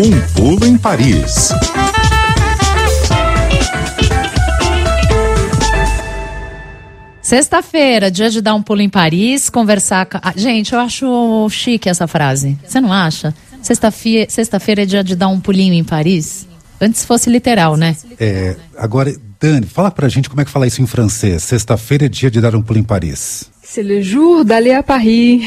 Um pulo em Paris. Sexta-feira, dia de dar um pulo em Paris, conversar com... ah, gente, eu acho chique essa frase. Você não acha? Sexta-feira sexta é dia de dar um pulinho em Paris? Antes fosse literal, né? É, agora, Dani, fala pra gente como é que fala isso em francês. Sexta-feira é dia de dar um pulo em Paris. C'est le jour d'aller à Paris.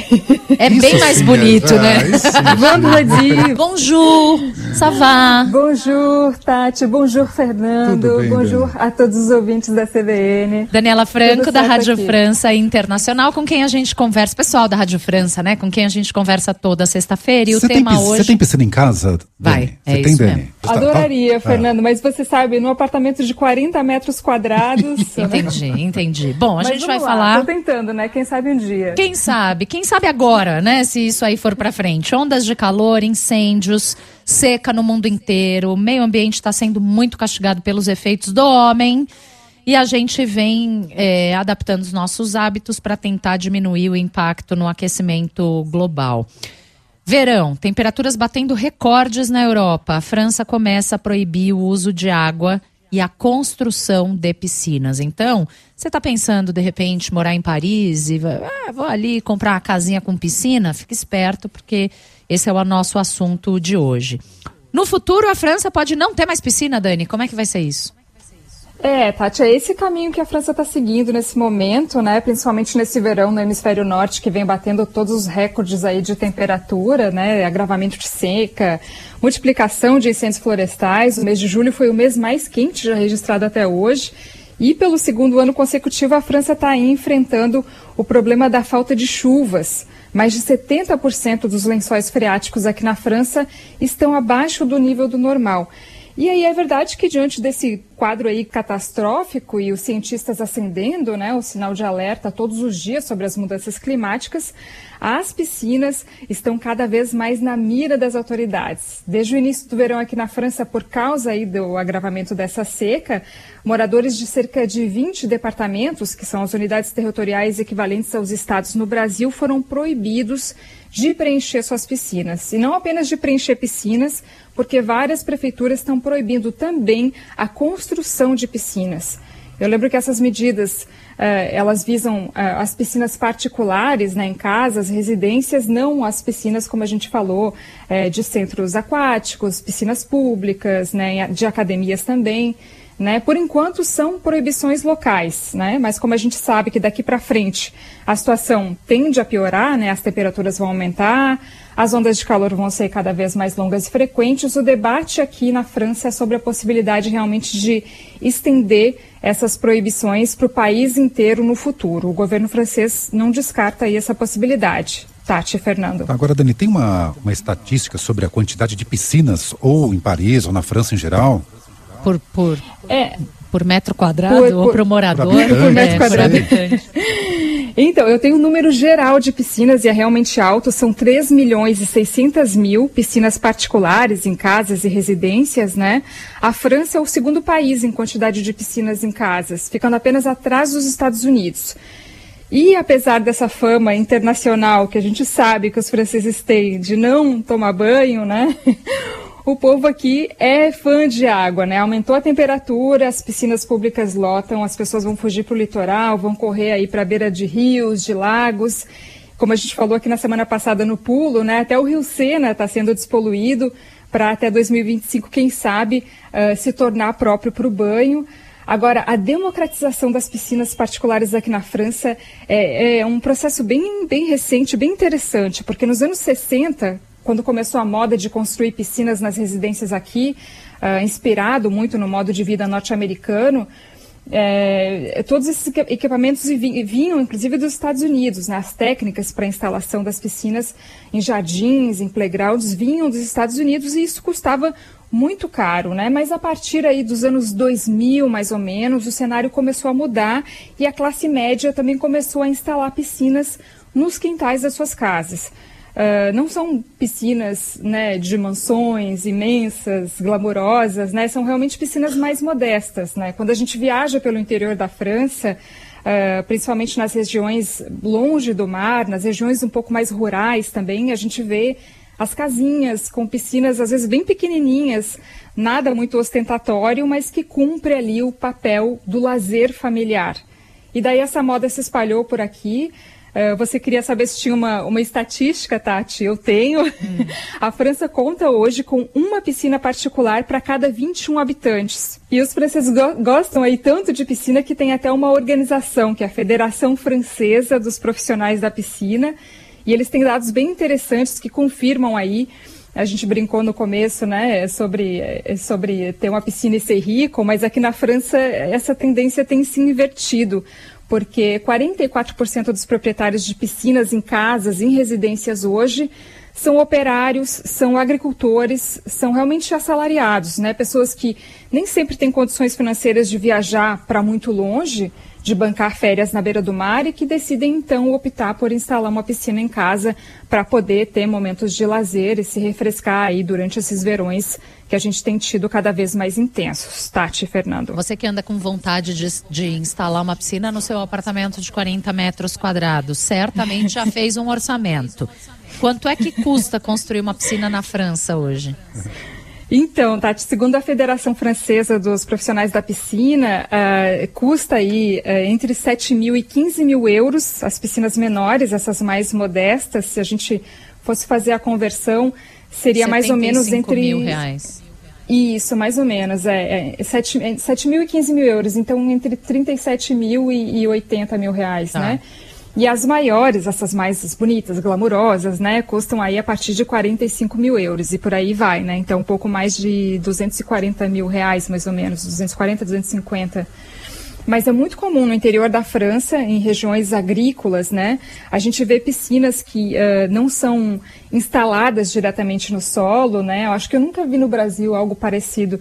É bem mais sim, bonito, é. né? Ah, isso. Vendredi. Bonjour, ça va? Bonjour, Tati. Bonjour, Fernando. Bem, Bonjour a todos os ouvintes da CBN. Daniela Franco, Tudo da Rádio aqui. França Internacional, com quem a gente conversa, pessoal da Rádio França, né? Com quem a gente conversa toda sexta-feira. E o Você tem, tema hoje. você tem piscina em casa? Vai, é Você tem, isso Dani? mesmo. Tá- Adoraria, Ah. Fernando, mas você sabe, num apartamento de 40 metros quadrados. né? Entendi, entendi. Bom, a Mas gente vai lá, falar. Tô tentando, né? Quem sabe um dia. Quem sabe? Quem sabe agora, né? Se isso aí for pra frente. Ondas de calor, incêndios, seca no mundo inteiro. O meio ambiente está sendo muito castigado pelos efeitos do homem. E a gente vem é, adaptando os nossos hábitos para tentar diminuir o impacto no aquecimento global. Verão, temperaturas batendo recordes na Europa. A França começa a proibir o uso de água e a construção de piscinas. Então, você está pensando, de repente, morar em Paris e ah, vou ali comprar uma casinha com piscina? Fique esperto, porque esse é o nosso assunto de hoje. No futuro, a França pode não ter mais piscina, Dani. Como é que vai ser isso? É, Tati, é esse caminho que a França está seguindo nesse momento, né? Principalmente nesse verão no hemisfério norte, que vem batendo todos os recordes aí de temperatura, né? Agravamento de seca, multiplicação de incêndios florestais. O mês de julho foi o mês mais quente já registrado até hoje. E pelo segundo ano consecutivo, a França está enfrentando o problema da falta de chuvas. Mais de 70% dos lençóis freáticos aqui na França estão abaixo do nível do normal. E aí é verdade que diante desse quadro aí catastrófico e os cientistas acendendo, né, o sinal de alerta todos os dias sobre as mudanças climáticas, as piscinas estão cada vez mais na mira das autoridades. Desde o início do verão aqui na França, por causa aí do agravamento dessa seca, moradores de cerca de 20 departamentos, que são as unidades territoriais equivalentes aos estados no Brasil, foram proibidos de preencher suas piscinas. E não apenas de preencher piscinas, porque várias prefeituras estão proibindo também a construção de piscinas. Eu lembro que essas medidas, eh, elas visam eh, as piscinas particulares, né, em casas, residências, não as piscinas, como a gente falou, eh, de centros aquáticos, piscinas públicas, né, de academias também. Né? Por enquanto são proibições locais, né? mas como a gente sabe que daqui para frente a situação tende a piorar, né? as temperaturas vão aumentar, as ondas de calor vão ser cada vez mais longas e frequentes, o debate aqui na França é sobre a possibilidade realmente de estender essas proibições para o país inteiro no futuro. O governo francês não descarta aí essa possibilidade. Tati, Fernando. Agora, Dani, tem uma, uma estatística sobre a quantidade de piscinas, ou em Paris, ou na França em geral? Por, por, É, por metro quadrado Por- ou por- por morador? por habitante, por metro É, quadrado. Então, eu tenho um número geral de piscinas e é realmente alto, são 3 milhões e 600 mil piscinas particulares em casas e residências, né? A França é o segundo país em quantidade de piscinas em casas, ficando apenas atrás dos Estados Unidos. E apesar dessa fama internacional que a gente sabe que os franceses têm de não tomar banho, né? O povo aqui é fã de água, né? Aumentou a temperatura, as piscinas públicas lotam, as pessoas vão fugir para o litoral, vão correr aí para a beira de rios, de lagos. Como a gente falou aqui na semana passada no pulo, né? Até o Rio Sena está sendo despoluído para até 2025, quem sabe, ah, se tornar próprio para o banho. Agora, a democratização das piscinas particulares aqui na França é, é um processo bem, bem recente, bem interessante, porque nos anos 60, quando começou a moda de construir piscinas nas residências aqui, ah, inspirado muito no modo de vida norte-americano, é, todos esses equi- equipamentos vi- vinham, inclusive, dos Estados Unidos. Né? As técnicas para instalação das piscinas em jardins, em playgrounds, vinham dos Estados Unidos e isso custava muito caro, né? Mas a partir aí dos anos 2000, mais ou menos, o cenário começou a mudar e a classe média também começou a instalar piscinas nos quintais das suas casas. Ah, não são piscinas né, de mansões imensas, glamurosas, né? São realmente piscinas mais modestas, né? Quando a gente viaja pelo interior da França, ah, principalmente nas regiões longe do mar, nas regiões um pouco mais rurais também, a gente vê as casinhas com piscinas às vezes bem pequenininhas, nada muito ostentatório, mas que cumpre ali o papel do lazer familiar. E daí essa moda se espalhou por aqui. Uh, você queria saber se tinha uma, uma estatística, Tati? Eu tenho. Hum. A França conta hoje com uma piscina particular para cada 21 habitantes. E os franceses go gostam aí tanto de piscina que tem até uma organização, que é a Federação Francesa dos Profissionais da Piscina. E eles têm dados bem interessantes que confirmam aí a gente brincou no começo, né, sobre, sobre ter uma piscina e ser rico, mas aqui na França essa tendência tem se invertido porque 44% dos proprietários de piscinas em casas, em residências hoje, são operários, são agricultores, são realmente assalariados, né? Pessoas que nem sempre têm condições financeiras de viajar para muito longe de bancar férias na beira do mar e que decidem então optar por instalar uma piscina em casa para poder ter momentos de lazer e se refrescar aí durante esses verões que a gente tem tido cada vez mais intensos. Tati, Fernando. Você que anda com vontade de, de instalar uma piscina no seu apartamento de 40 metros quadrados, certamente já fez um orçamento. Quanto é que custa construir uma piscina na França hoje? Então, Tati, segundo a Federação Francesa dos Profissionais da Piscina, uh, custa aí uh, entre 7 mil e 15 mil euros as piscinas menores, essas mais modestas. Se a gente fosse fazer a conversão, seria mais ou menos entre. mil reais. Isso, mais ou menos. É, é 7, 7 mil e 15 mil euros. Então, entre 37 mil e, e 80 mil reais, tá. né? E as maiores, essas mais bonitas, glamurosas, né, custam aí a partir de 45 mil euros e por aí vai, né? Então, um pouco mais de 240 mil reais, mais ou menos, 240, 250. Mas é muito comum no interior da França, em regiões agrícolas, né? A gente vê piscinas que uh, não são instaladas diretamente no solo, né? Eu acho que eu nunca vi no Brasil algo parecido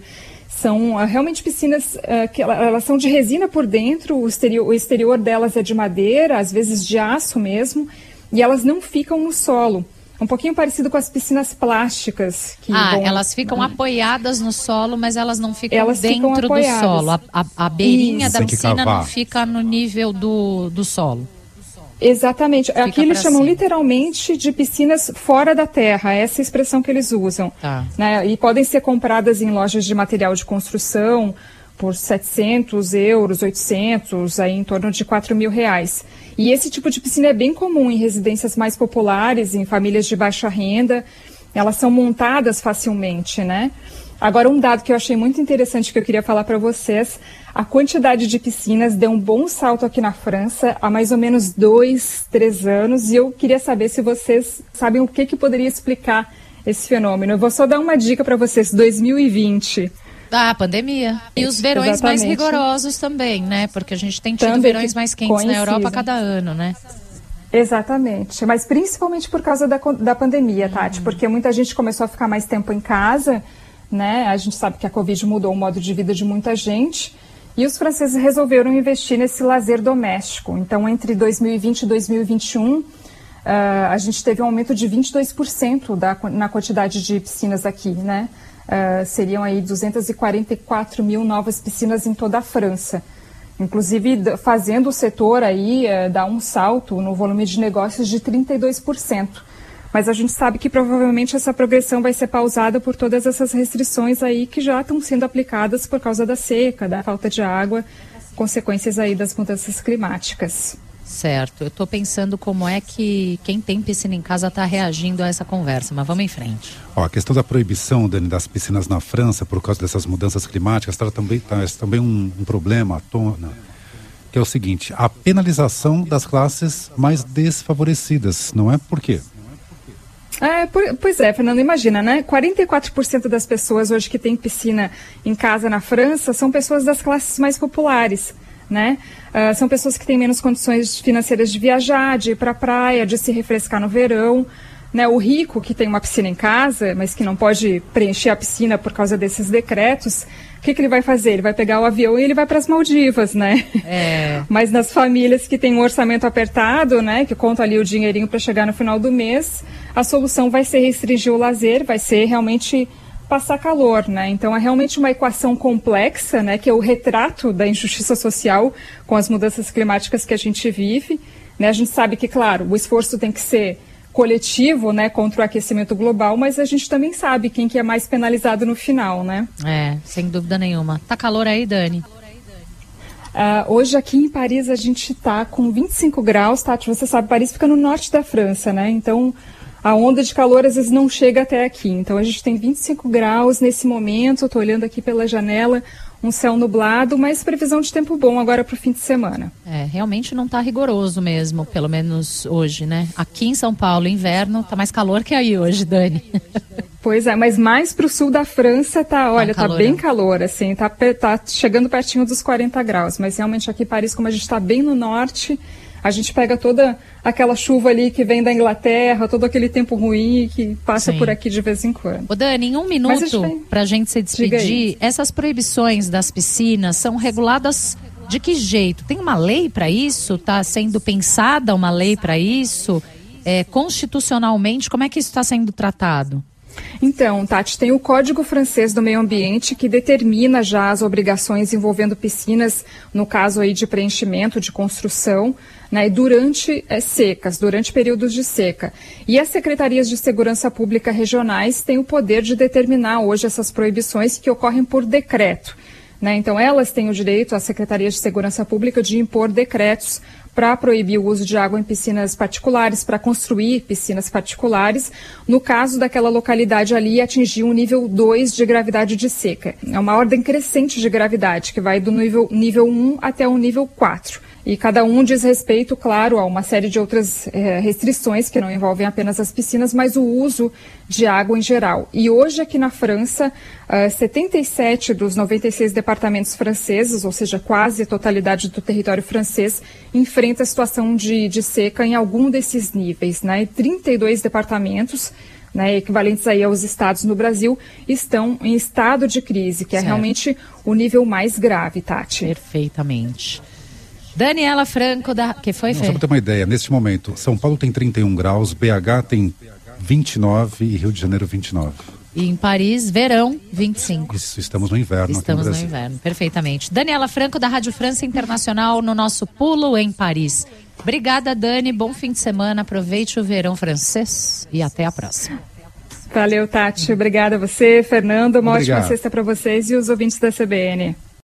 são uh, realmente piscinas uh, que elas são de resina por dentro, o exterior, o exterior delas é de madeira, às vezes de aço mesmo, e elas não ficam no solo. Um pouquinho parecido com as piscinas plásticas. Que ah, vão... elas ficam apoiadas no solo, mas elas não ficam elas dentro ficam do solo. A, a, a beirinha Isso. da piscina não fica no nível do, do solo. Exatamente. Fica Aqui eles chamam literalmente de piscinas fora da terra, essa é a expressão que eles usam. Tá. Né? E podem ser compradas em lojas de material de construção por 700 euros, 800, aí em torno de 4 mil reais. E esse tipo de piscina é bem comum em residências mais populares, em famílias de baixa renda. Elas são montadas facilmente, né? Agora, um dado que eu achei muito interessante que eu queria falar para vocês: a quantidade de piscinas deu um bom salto aqui na França há mais ou menos dois, três anos, e eu queria saber se vocês sabem o que, que poderia explicar esse fenômeno. Eu vou só dar uma dica para vocês: 2020. Ah, a pandemia. E os verões Exatamente. mais rigorosos também, né? Porque a gente tem tido também verões mais quentes na Europa cada ano, né? Exatamente, mas principalmente por causa da, da pandemia, Tati, uhum. porque muita gente começou a ficar mais tempo em casa né? A gente sabe que a Covid mudou o modo de vida de muita gente. E os franceses resolveram investir nesse lazer doméstico. Então, entre 2020 e 2021, uh, a gente teve um aumento de 22% da, na quantidade de piscinas aqui, né? Uh, seriam aí 244 mil novas piscinas em toda a França. Inclusive, fazendo o setor aí uh, dar um salto no volume de negócios de 32%. Mas a gente sabe que provavelmente essa progressão vai ser pausada por todas essas restrições aí que já estão sendo aplicadas por causa da seca, da falta de água, consequências aí das mudanças climáticas. Certo. Eu estou pensando como é que quem tem piscina em casa está reagindo a essa conversa, mas vamos em frente. Ó, a questão da proibição, Dani, das piscinas na França por causa dessas mudanças climáticas tá, também traz também um, um problema à tona, que é o seguinte: a penalização das classes mais desfavorecidas, não é? Por quê? É, pois é, Fernando, imagina, né? 44% das pessoas hoje que têm piscina em casa na França são pessoas das classes mais populares, né? Uh, são pessoas que têm menos condições financeiras de viajar, de ir para a praia, de se refrescar no verão. Né, o rico que tem uma piscina em casa, mas que não pode preencher a piscina por causa desses decretos, o que, que ele vai fazer? Ele vai pegar o avião e ele vai para as Maldivas, né? É. Mas nas famílias que têm um orçamento apertado, né, que conta ali o dinheirinho para chegar no final do mês, a solução vai ser restringir o lazer, vai ser realmente passar calor, né? Então é realmente uma equação complexa, né, que é o retrato da injustiça social com as mudanças climáticas que a gente vive. Né? A gente sabe que, claro, o esforço tem que ser coletivo, né, contra o aquecimento global, mas a gente também sabe quem que é mais penalizado no final, né? É, sem dúvida nenhuma. Tá calor aí, Dani? Uh, hoje aqui em Paris a gente está com 25 graus, Tati, você sabe, Paris fica no norte da França, né? Então a onda de calor às vezes não chega até aqui. Então a gente tem 25 graus nesse momento, estou olhando aqui pela janela, um céu nublado, mas previsão de tempo bom agora para o fim de semana. É, realmente não está rigoroso mesmo, pelo menos hoje, né? Aqui em São Paulo, inverno, está mais calor que aí hoje, Dani. Pois é, mas mais para o sul da França tá, olha, tá, tá bem calor, assim, tá, tá chegando pertinho dos 40 graus, mas realmente aqui em Paris, como a gente está bem no norte, a gente pega toda aquela chuva ali que vem da Inglaterra, todo aquele tempo ruim que passa Sim. por aqui de vez em quando. O Dani, em um minuto, para a gente se despedir, essas proibições das piscinas são reguladas de que jeito? Tem uma lei para isso? Está sendo pensada uma lei para isso? É, constitucionalmente, como é que isso está sendo tratado? Então, Tati, tem o Código Francês do Meio Ambiente que determina já as obrigações envolvendo piscinas, no caso aí de preenchimento, de construção, né, durante é, secas, durante períodos de seca. E as secretarias de segurança pública regionais têm o poder de determinar hoje essas proibições que ocorrem por decreto. Né? Então, elas têm o direito, as secretarias de segurança pública, de impor decretos para proibir o uso de água em piscinas particulares, para construir piscinas particulares, no caso daquela localidade ali atingir um nível 2 de gravidade de seca. É uma ordem crescente de gravidade, que vai do nível, nível 1 até o nível 4. E cada um diz respeito, claro, a uma série de outras é, restrições que não envolvem apenas as piscinas, mas o uso de água em geral. E hoje aqui na França, uh, ah, 77 dos 96 departamentos franceses, ou seja, quase a totalidade do território francês, enfrenta a situação de, de seca em algum desses níveis. Né? E 32 departamentos né, equivalentes aí aos estados no Brasil, estão em estado de crise, que é realmente o nível mais grave, Tati. Perfeitamente. Daniela Franco, da... que foi, Fê? Só para ter uma ideia, neste momento, São Paulo tem 31 graus, BH tem 29 e Rio de Janeiro 29. E em Paris, verão, 25. Isso, estamos no inverno Estamos no, no, inverno, perfeitamente. Daniela Franco, da Rádio França Internacional, no nosso Pulo em Paris. Obrigada, Dani. Bom fim de semana. Aproveite o verão francês e até a próxima. Valeu, Tati. Obrigada a você, Fernando. Uma Obrigado. ótima sexta para vocês e os ouvintes da CBN.